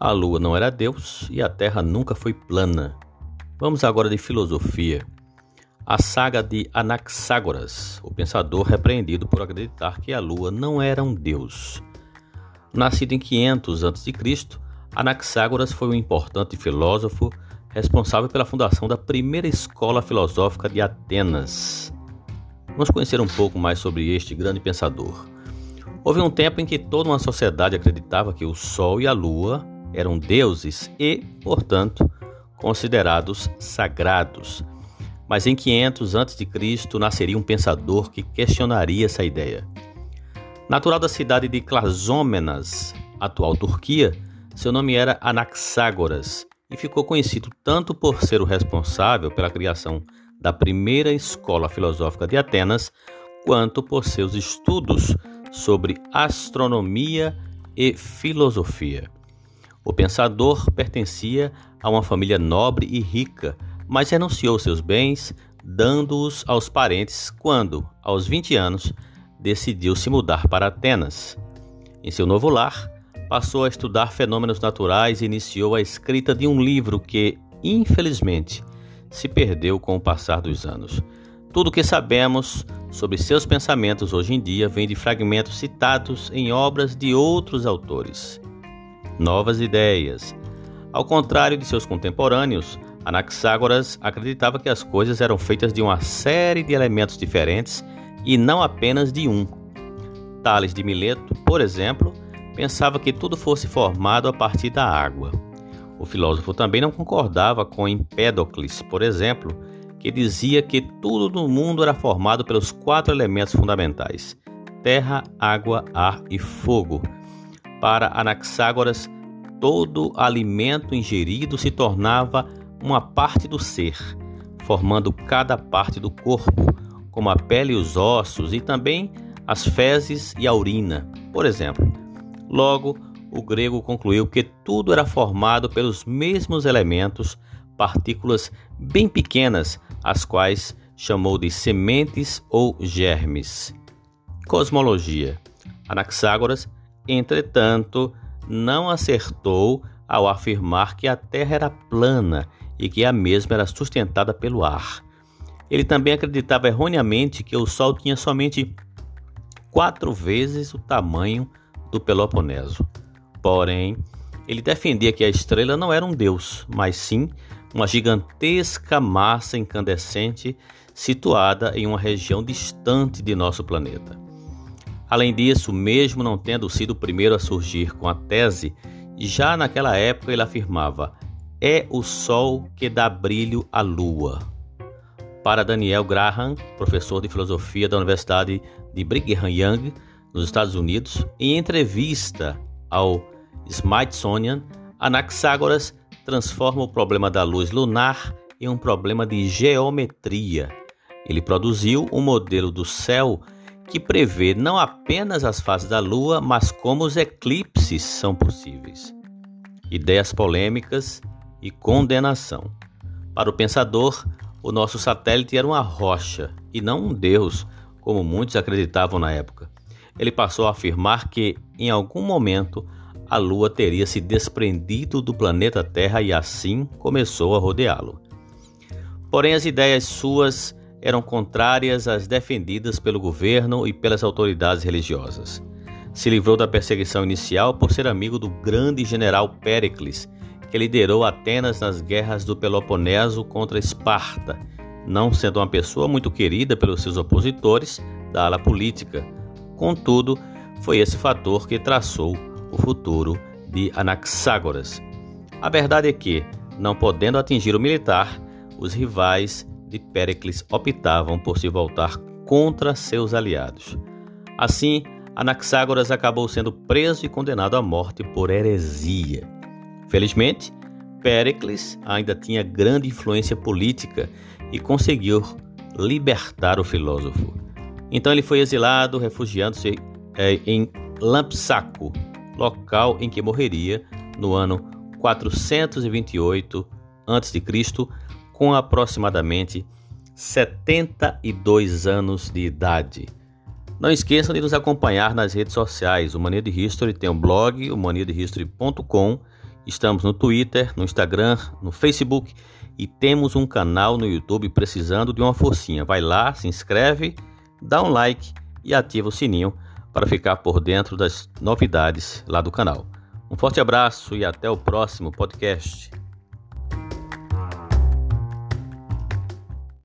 A lua não era Deus e a terra nunca foi plana. Vamos agora de filosofia. A saga de Anaxágoras, o pensador repreendido por acreditar que a lua não era um deus. Nascido em 500 a.C., Anaxágoras foi um importante filósofo responsável pela fundação da primeira escola filosófica de Atenas. Vamos conhecer um pouco mais sobre este grande pensador. Houve um tempo em que toda uma sociedade acreditava que o Sol e a Lua eram deuses e, portanto, considerados sagrados. Mas em 500 a.C. nasceria um pensador que questionaria essa ideia. Natural da cidade de Clasômenas, atual Turquia, seu nome era Anaxágoras e ficou conhecido tanto por ser o responsável pela criação da primeira escola filosófica de Atenas, quanto por seus estudos sobre astronomia e filosofia. O pensador pertencia a uma família nobre e rica, mas renunciou seus bens, dando-os aos parentes quando, aos 20 anos, decidiu se mudar para Atenas. Em seu novo lar, passou a estudar fenômenos naturais e iniciou a escrita de um livro que, infelizmente, se perdeu com o passar dos anos. Tudo o que sabemos sobre seus pensamentos hoje em dia vem de fragmentos citados em obras de outros autores novas ideias. Ao contrário de seus contemporâneos, Anaxágoras acreditava que as coisas eram feitas de uma série de elementos diferentes e não apenas de um. Tales de Mileto, por exemplo, pensava que tudo fosse formado a partir da água. O filósofo também não concordava com Empédocles, por exemplo, que dizia que tudo no mundo era formado pelos quatro elementos fundamentais: terra, água, ar e fogo para Anaxágoras, todo alimento ingerido se tornava uma parte do ser, formando cada parte do corpo, como a pele e os ossos, e também as fezes e a urina, por exemplo. Logo, o grego concluiu que tudo era formado pelos mesmos elementos, partículas bem pequenas, as quais chamou de sementes ou germes. Cosmologia. Anaxágoras Entretanto, não acertou ao afirmar que a Terra era plana e que a mesma era sustentada pelo ar. Ele também acreditava erroneamente que o Sol tinha somente quatro vezes o tamanho do Peloponeso. Porém, ele defendia que a estrela não era um deus, mas sim uma gigantesca massa incandescente situada em uma região distante de nosso planeta. Além disso, mesmo não tendo sido o primeiro a surgir com a tese, já naquela época ele afirmava: é o sol que dá brilho à lua. Para Daniel Graham, professor de filosofia da Universidade de Brigham Young, nos Estados Unidos, em entrevista ao Smithsonian, Anaxágoras transforma o problema da luz lunar em um problema de geometria. Ele produziu um modelo do céu que prevê não apenas as fases da Lua, mas como os eclipses são possíveis. Ideias polêmicas e condenação. Para o pensador, o nosso satélite era uma rocha e não um deus, como muitos acreditavam na época. Ele passou a afirmar que, em algum momento, a Lua teria se desprendido do planeta Terra e assim começou a rodeá-lo. Porém, as ideias suas eram contrárias às defendidas pelo governo e pelas autoridades religiosas. Se livrou da perseguição inicial por ser amigo do grande general Péricles, que liderou Atenas nas guerras do Peloponeso contra Esparta, não sendo uma pessoa muito querida pelos seus opositores da ala política. Contudo, foi esse fator que traçou o futuro de Anaxágoras. A verdade é que, não podendo atingir o militar, os rivais de Péricles optavam por se voltar contra seus aliados. Assim, Anaxágoras acabou sendo preso e condenado à morte por heresia. Felizmente, Péricles ainda tinha grande influência política e conseguiu libertar o filósofo. Então ele foi exilado, refugiando-se é, em Lampsaco, local em que morreria no ano 428 a.C., com aproximadamente 72 anos de idade. Não esqueçam de nos acompanhar nas redes sociais. O Mania de History tem um blog, o maniadehistory.com Estamos no Twitter, no Instagram, no Facebook e temos um canal no YouTube precisando de uma forcinha. Vai lá, se inscreve, dá um like e ativa o sininho para ficar por dentro das novidades lá do canal. Um forte abraço e até o próximo podcast.